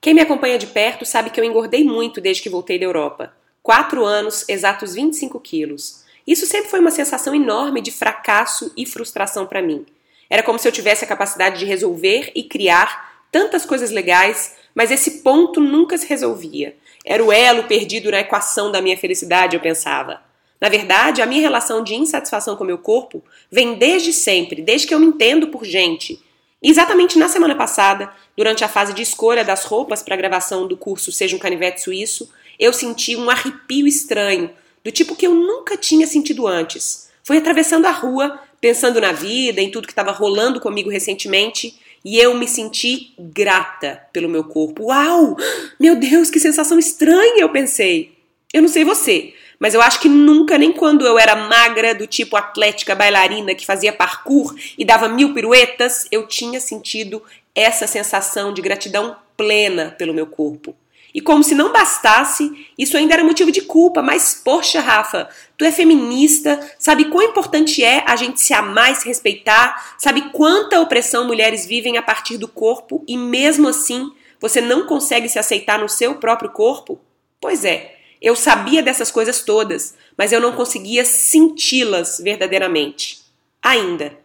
Quem me acompanha de perto sabe que eu engordei muito desde que voltei da Europa. Quatro anos, exatos 25 quilos. Isso sempre foi uma sensação enorme de fracasso e frustração para mim. Era como se eu tivesse a capacidade de resolver e criar tantas coisas legais, mas esse ponto nunca se resolvia. Era o elo perdido na equação da minha felicidade, eu pensava. Na verdade, a minha relação de insatisfação com meu corpo vem desde sempre, desde que eu me entendo por gente. Exatamente na semana passada, durante a fase de escolha das roupas para a gravação do curso Seja um Canivete Suíço, eu senti um arrepio estranho, do tipo que eu nunca tinha sentido antes. Fui atravessando a rua, pensando na vida, em tudo que estava rolando comigo recentemente, e eu me senti grata pelo meu corpo. Uau! Meu Deus, que sensação estranha, eu pensei. Eu não sei você, mas eu acho que nunca, nem quando eu era magra, do tipo atlética bailarina que fazia parkour e dava mil piruetas, eu tinha sentido essa sensação de gratidão plena pelo meu corpo. E como se não bastasse, isso ainda era motivo de culpa. Mas, poxa, Rafa, tu é feminista, sabe quão importante é a gente se amar e se respeitar, sabe quanta opressão mulheres vivem a partir do corpo e mesmo assim você não consegue se aceitar no seu próprio corpo? Pois é, eu sabia dessas coisas todas, mas eu não conseguia senti-las verdadeiramente. Ainda.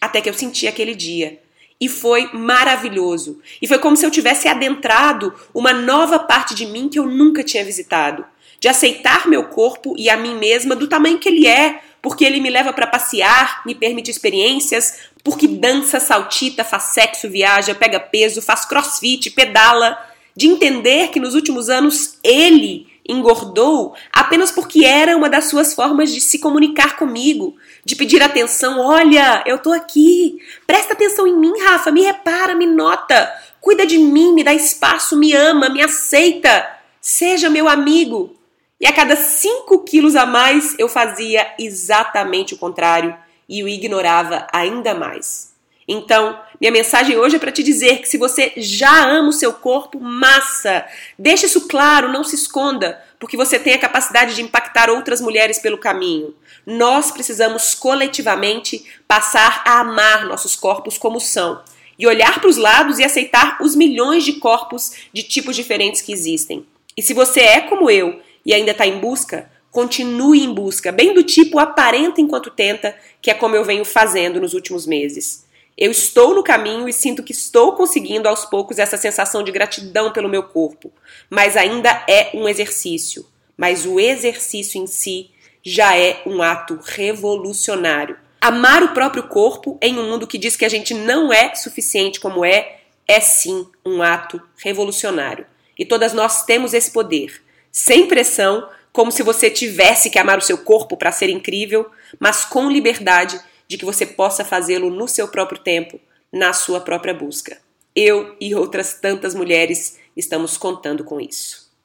Até que eu senti aquele dia e foi maravilhoso. E foi como se eu tivesse adentrado uma nova parte de mim que eu nunca tinha visitado. De aceitar meu corpo e a mim mesma do tamanho que ele é, porque ele me leva para passear, me permite experiências, porque dança, saltita, faz sexo, viaja, pega peso, faz crossfit, pedala. De entender que nos últimos anos ele engordou apenas porque era uma das suas formas de se comunicar comigo, de pedir atenção. Olha, eu tô aqui. Presta atenção em mim, Rafa. Me repara, me nota. Cuida de mim, me dá espaço, me ama, me aceita. Seja meu amigo. E a cada 5 quilos a mais eu fazia exatamente o contrário e o ignorava ainda mais. Então, minha mensagem hoje é para te dizer que se você já ama o seu corpo, massa! Deixe isso claro, não se esconda, porque você tem a capacidade de impactar outras mulheres pelo caminho. Nós precisamos coletivamente passar a amar nossos corpos como são e olhar para os lados e aceitar os milhões de corpos de tipos diferentes que existem. E se você é como eu e ainda está em busca, continue em busca, bem do tipo aparenta enquanto tenta, que é como eu venho fazendo nos últimos meses. Eu estou no caminho e sinto que estou conseguindo aos poucos essa sensação de gratidão pelo meu corpo, mas ainda é um exercício. Mas o exercício em si já é um ato revolucionário. Amar o próprio corpo em um mundo que diz que a gente não é suficiente como é, é sim um ato revolucionário. E todas nós temos esse poder, sem pressão, como se você tivesse que amar o seu corpo para ser incrível, mas com liberdade de que você possa fazê-lo no seu próprio tempo, na sua própria busca. Eu e outras tantas mulheres estamos contando com isso.